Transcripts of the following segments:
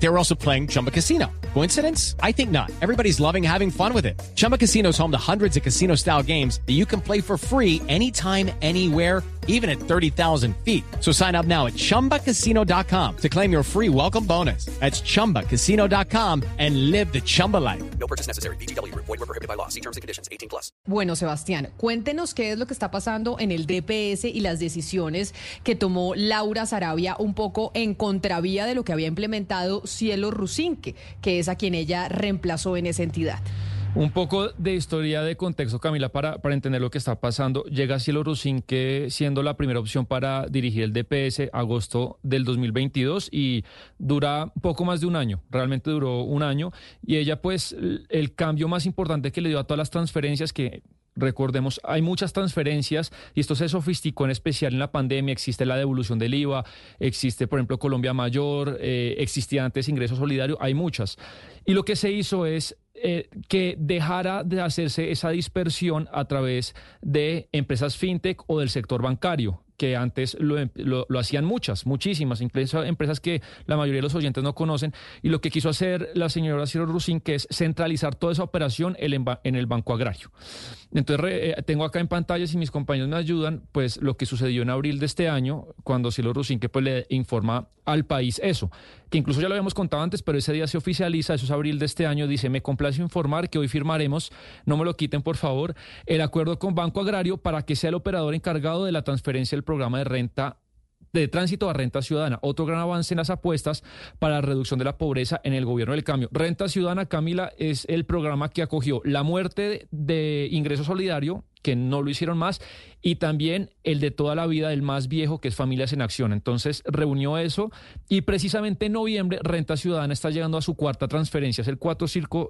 They were also playing Chumba Casino. Coincidence? I think not. Everybody's loving having fun with it. Chumba Casino is home to hundreds of casino style games that you can play for free anytime, anywhere, even at 30,000 feet. So sign up now at chumbacasino.com to claim your free welcome bonus. That's chumbacasino.com and live the Chumba life. No purchase necessary. BGW. Void were prohibited by law. See terms and conditions. 18 plus. Bueno, Sebastián, cuéntenos qué es lo que está pasando en el DPS y las decisiones que tomó Laura Sarabia un poco en contravía de lo que había implementado Cielo Rusinque, que es a quien ella reemplazó en esa entidad. Un poco de historia de contexto, Camila, para, para entender lo que está pasando. Llega Cielo Rusinque siendo la primera opción para dirigir el DPS agosto del 2022 y dura poco más de un año, realmente duró un año. Y ella, pues, el cambio más importante que le dio a todas las transferencias que Recordemos, hay muchas transferencias y esto se sofisticó en especial en la pandemia. Existe la devolución del IVA, existe, por ejemplo, Colombia Mayor, eh, existía antes ingreso solidario, hay muchas. Y lo que se hizo es eh, que dejara de hacerse esa dispersión a través de empresas fintech o del sector bancario que antes lo, lo, hacían muchas, muchísimas, incluso empresas que la mayoría de los oyentes no conocen. Y lo que quiso hacer la señora Ciro Rusin, que es centralizar toda esa operación en el Banco Agrario. Entonces, eh, tengo acá en pantalla, si mis compañeros me ayudan, pues lo que sucedió en abril de este año, cuando Ciro Rusin, que pues le informa al país eso, que incluso ya lo habíamos contado antes, pero ese día se oficializa, eso es abril de este año, dice, me complace informar que hoy firmaremos, no me lo quiten por favor, el acuerdo con Banco Agrario para que sea el operador encargado de la transferencia del programa de renta de tránsito a renta ciudadana. Otro gran avance en las apuestas para la reducción de la pobreza en el gobierno del cambio. Renta ciudadana, Camila, es el programa que acogió la muerte de ingreso solidario que no lo hicieron más, y también el de toda la vida, el más viejo, que es Familias en Acción. Entonces reunió eso y precisamente en noviembre Renta Ciudadana está llegando a su cuarta transferencia, es el cuarto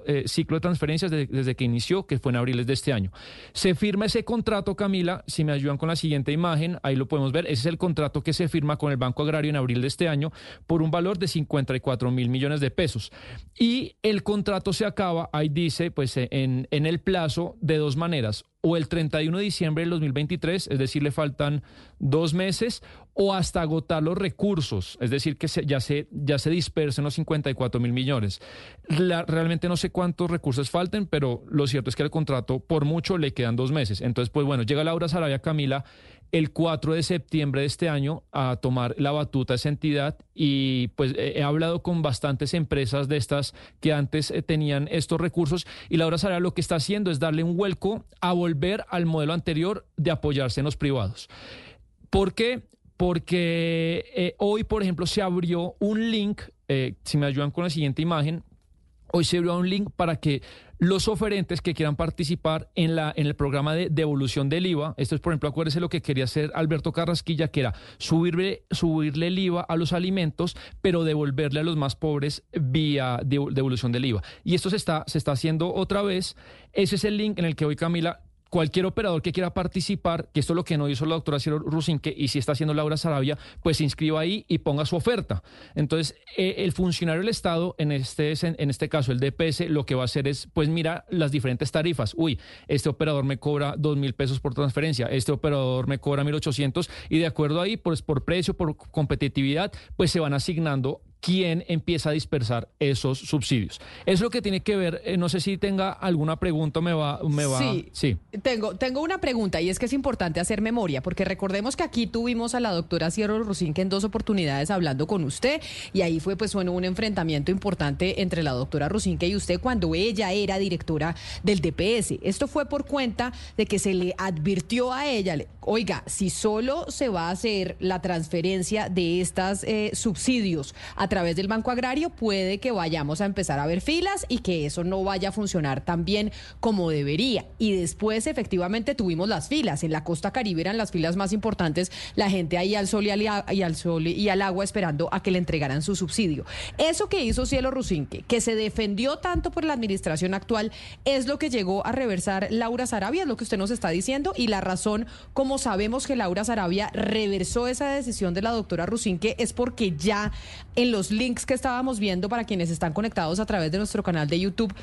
eh, ciclo de transferencias desde que inició, que fue en abril de este año. Se firma ese contrato, Camila, si me ayudan con la siguiente imagen, ahí lo podemos ver, ese es el contrato que se firma con el Banco Agrario en abril de este año por un valor de 54 mil millones de pesos. Y el contrato se acaba, ahí dice, pues en, en el plazo de dos maneras o el 31 de diciembre del 2023, es decir, le faltan dos meses, o hasta agotar los recursos, es decir, que ya, se, ya se dispersen los 54 mil millones. realmente no sé cuántos recursos falten, pero lo cierto es que al contrato por mucho le quedan dos meses. Entonces, pues bueno, llega Laura Sarabia Camila el 4 de septiembre de este año a tomar la batuta esa entidad y pues he hablado con bastantes empresas de estas que antes eh, tenían estos recursos y Laura Sarabia lo que está haciendo es darle un vuelco a volver al modelo anterior de apoyarse en los privados. ¿Por qué? Porque eh, hoy, por ejemplo, se abrió un link, eh, si me ayudan con la siguiente imagen, hoy se abrió un link para que los oferentes que quieran participar en, la, en el programa de devolución del IVA, esto es, por ejemplo, acuérdese lo que quería hacer Alberto Carrasquilla, que era subirle, subirle el IVA a los alimentos, pero devolverle a los más pobres vía devolución del IVA. Y esto se está, se está haciendo otra vez. Ese es el link en el que hoy Camila cualquier operador que quiera participar, que esto es lo que no hizo la doctora Ciro Rusinque y si está haciendo Laura Sarabia, pues se inscriba ahí y ponga su oferta. Entonces, eh, el funcionario del Estado, en este, en este caso el DPS, lo que va a hacer es, pues mira las diferentes tarifas. Uy, este operador me cobra dos mil pesos por transferencia, este operador me cobra mil ochocientos y de acuerdo ahí, pues por precio, por competitividad, pues se van asignando quién empieza a dispersar esos subsidios. Es lo que tiene que ver, eh, no sé si tenga alguna pregunta, me va, me va. Sí, sí. Tengo, tengo una pregunta y es que es importante hacer memoria, porque recordemos que aquí tuvimos a la doctora Cierro que en dos oportunidades hablando con usted y ahí fue pues bueno un enfrentamiento importante entre la doctora Rusinque y usted cuando ella era directora del DPS. Esto fue por cuenta de que se le advirtió a ella, oiga, si solo se va a hacer la transferencia de estos eh, subsidios a a través del Banco Agrario, puede que vayamos a empezar a ver filas y que eso no vaya a funcionar tan bien como debería. Y después efectivamente tuvimos las filas. En la costa caribe eran las filas más importantes, la gente ahí al sol y al, sol y al agua esperando a que le entregaran su subsidio. Eso que hizo Cielo Rusinque, que se defendió tanto por la administración actual, es lo que llegó a reversar Laura Sarabia, es lo que usted nos está diciendo, y la razón, como sabemos que Laura Sarabia reversó esa decisión de la doctora Rusinque, es porque ya en los los links que estábamos viendo para quienes están conectados a través de nuestro canal de YouTube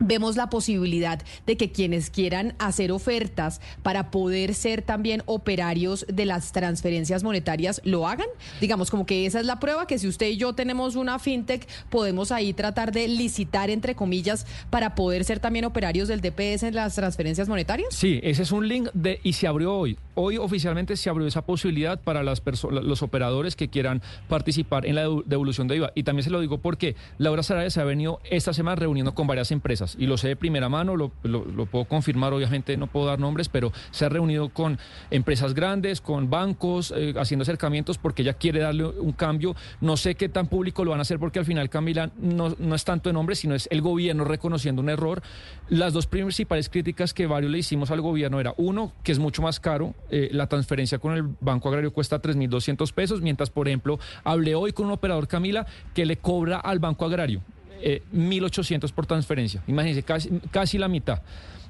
vemos la posibilidad de que quienes quieran hacer ofertas para poder ser también operarios de las transferencias monetarias lo hagan. Digamos como que esa es la prueba, que si usted y yo tenemos una fintech, podemos ahí tratar de licitar, entre comillas, para poder ser también operarios del DPS en las transferencias monetarias. Sí, ese es un link de y se abrió hoy. Hoy oficialmente se abrió esa posibilidad para las los operadores que quieran participar en la devolución de IVA. Y también se lo digo porque Laura Sarabia se ha venido esta semana reuniendo con varias empresas y lo sé de primera mano, lo, puedo confirmar, obviamente no puedo dar nombres, pero se ha reunido con empresas grandes, con bancos, eh, haciendo acercamientos porque ella quiere darle un cambio. No sé qué tan público lo van a hacer porque al final, Camila, no, no es tanto de nombre, sino es el gobierno reconociendo un error. Las dos principales críticas que varios le hicimos al gobierno era, uno, que es mucho más caro, eh, la transferencia con el Banco Agrario cuesta 3.200 pesos, mientras, por ejemplo, hablé hoy con un operador, Camila, que le cobra al Banco Agrario 1.800 eh, por transferencia. Imagínense, casi, casi la mitad.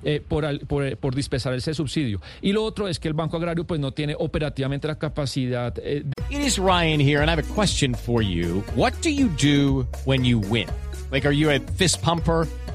Eh, por, por, por, dispensar ese subsidio. Y lo otro es que el Banco Agrario pues no tiene operativamente la capacidad. Eh, It is Ryan here and I have a question for you. What do you do when you win? Like, are you a fist pumper?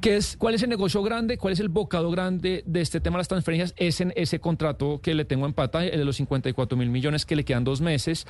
¿Qué es, ¿Cuál es el negocio grande? ¿Cuál es el bocado grande de este tema de las transferencias? Es en ese contrato que le tengo en pata, el de los 54 mil millones que le quedan dos meses.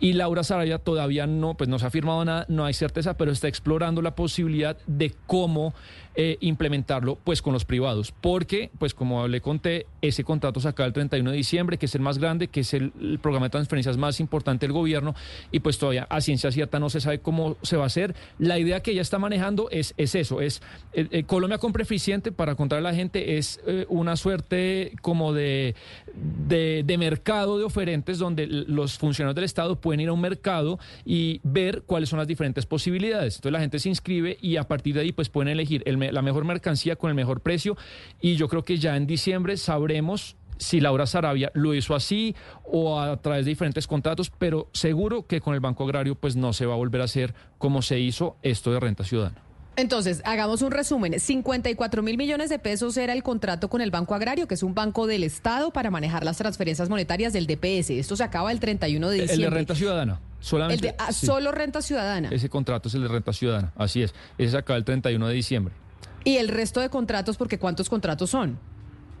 Y Laura Sarabia todavía no, pues no se ha firmado nada, no hay certeza, pero está explorando la posibilidad de cómo eh, implementarlo pues con los privados. Porque, pues como le conté, ese contrato se acaba el 31 de diciembre, que es el más grande, que es el, programa de transferencias más importante del gobierno. Y pues todavía a ciencia cierta no se sabe cómo se va a hacer. La idea que ella está manejando es, es eso, es... Eh, Colombia Compra Eficiente, para contar a la gente, es eh, una suerte como de, de, mercado de oferentes donde los funcionarios del Estado pueden ir a un mercado y ver cuáles son las diferentes posibilidades. Entonces la gente se inscribe y a partir de ahí pues pueden elegir la mejor mercancía con el mejor precio y yo creo que ya en diciembre sabremos si Laura Sarabia lo hizo así o a través de diferentes contratos, pero seguro que con el Banco Agrario pues no se va a volver a hacer como se hizo esto de renta ciudadana. Entonces, hagamos un resumen. 54 mil millones de pesos era el contrato con el Banco Agrario, que es un banco del Estado para manejar las transferencias monetarias del DPS. Esto se acaba el 31 de diciembre. El de renta ciudadana. Solamente, el de, ah, Solo renta ciudadana. Ese contrato es el de renta ciudadana, así es. Ese se acaba el 31 de diciembre. ¿Y el resto de contratos, porque cuántos contratos son?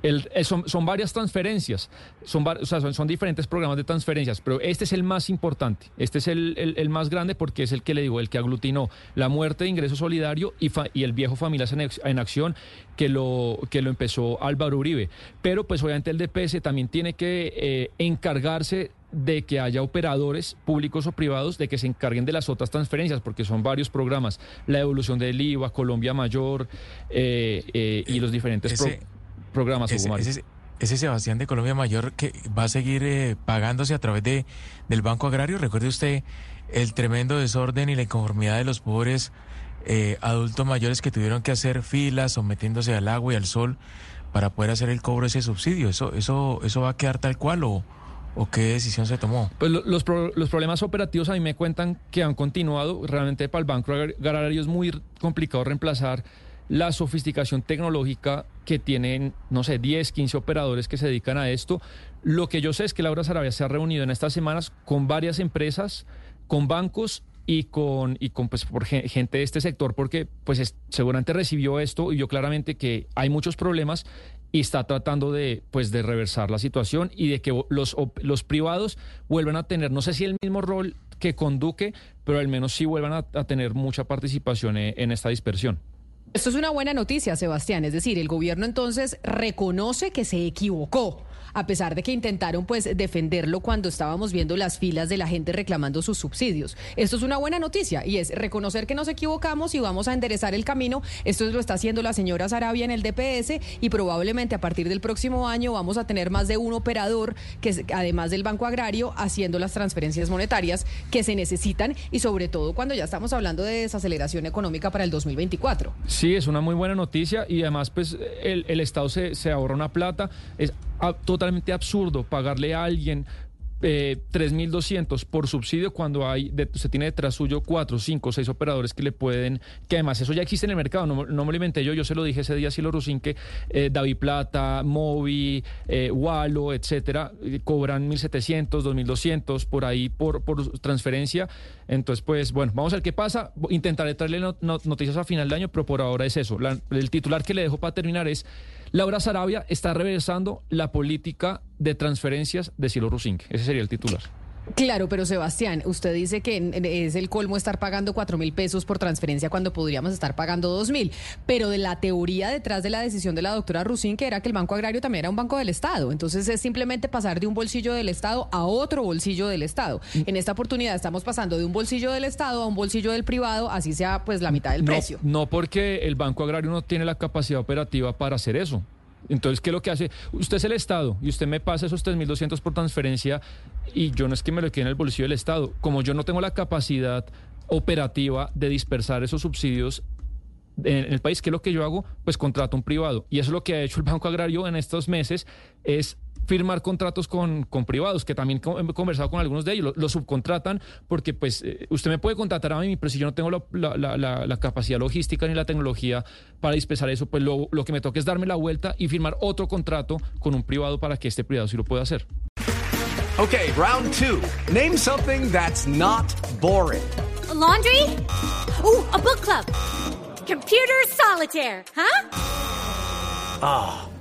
Eh, son, son, varias transferencias, son, o sea, son, diferentes programas de transferencias, pero este es el más importante, este es el, el, más grande porque es el que le digo, el que aglutinó la muerte de ingreso solidario y, y el viejo Familias en, Acción que lo, que lo empezó Álvaro Uribe. Pero pues obviamente el DPS también tiene que eh, encargarse de que haya operadores públicos o privados de que se encarguen de las otras transferencias, porque son varios programas, la evolución del IVA, Colombia Mayor eh, y los diferentes programas, ese, ese, Sebastián de Colombia Mayor que va a seguir eh, pagándose a través de, del Banco Agrario. Recuerde usted el tremendo desorden y la inconformidad de los pobres eh, adultos mayores que tuvieron que hacer filas sometiéndose al agua y al sol para poder hacer el cobro de ese subsidio. ¿Eso, eso, eso va a quedar tal cual o, o qué decisión se tomó? Pues los, los problemas operativos a mí me cuentan que han continuado. Realmente para el Banco Agrario es muy complicado reemplazar la sofisticación tecnológica que tienen, no sé, 10, 15 operadores que se dedican a esto. Lo que yo sé es que Laura Sarabia se ha reunido en estas semanas con varias empresas, con bancos y con, y con pues, por gente de este sector, porque pues seguramente recibió esto y vio claramente que hay muchos problemas y está tratando de, pues, de reversar la situación y de que los, los privados vuelvan a tener, no sé si el mismo rol que con Duque, pero al menos sí vuelvan a, tener mucha participación eh, en esta dispersión. Esto es una buena noticia, Sebastián. Es decir, el gobierno entonces reconoce que se equivocó a pesar de que intentaron pues defenderlo cuando estábamos viendo las filas de la gente reclamando sus subsidios. Esto es una buena noticia y es reconocer que nos equivocamos y vamos a enderezar el camino. Esto lo está haciendo la señora Sarabia en el DPS y probablemente a partir del próximo año vamos a tener más de un operador que además del Banco Agrario haciendo las transferencias monetarias que se necesitan y sobre todo cuando ya estamos hablando de desaceleración económica para el 2024. Sí, es una muy buena noticia y además pues el, Estado se, se ahorra una plata. Es, totalmente absurdo pagarle a alguien eh, 3.200 por subsidio cuando hay de, se tiene detrás suyo 4, 5, 6 operadores que le pueden, que además eso ya existe en el mercado, no, no me lo inventé yo, yo se lo dije ese día a Cielo Rusín que eh, David Plata, Movi, eh, Walo, etcétera, eh, cobran 1.700, 2.200 por ahí por, por transferencia. Entonces, pues bueno, vamos a ver qué pasa. Intentaré traerle no- no- noticias a final de año, pero por ahora es eso. El titular que le dejo para terminar es Laura Sarabia está reversando la política de transferencias de Cielo Rusinque. Ese sería el titular. Claro, pero Sebastián, usted dice que es el colmo estar pagando cuatro mil pesos por transferencia cuando podríamos estar pagando dos mil. Pero de la teoría detrás de la decisión de la doctora Rusín, que era que el Banco Agrario también era un banco del Estado. Entonces es simplemente pasar de un bolsillo del Estado a otro bolsillo del Estado. En esta oportunidad estamos pasando de un bolsillo del Estado a un bolsillo del privado, así sea pues la mitad del no, precio. No porque el Banco Agrario no tiene la capacidad operativa para hacer eso. Entonces, ¿qué es lo que hace? Usted es el Estado y usted me pasa esos 3.200 por transferencia y yo no es que me lo quede en el bolsillo del Estado. Como yo no tengo la capacidad operativa de dispersar esos subsidios en el país, ¿qué es lo que yo hago? Pues contrato un privado. Y eso es lo que ha hecho el Banco Agrario en estos meses, es firmar contratos con, con privados, que también he conversado con algunos de ellos, lo, lo subcontratan porque pues eh, usted me puede contratar a mí, pero si yo no tengo la, la- la- la- la capacidad logística ni la tecnología para dispersar eso, pues lo, lo que me toca es darme la vuelta y firmar otro contrato con un privado para que este privado sí lo pueda hacer. Okay, round two. Name something that's not boring. A laundry? Ooh, a book club. Computer solitaire, huh?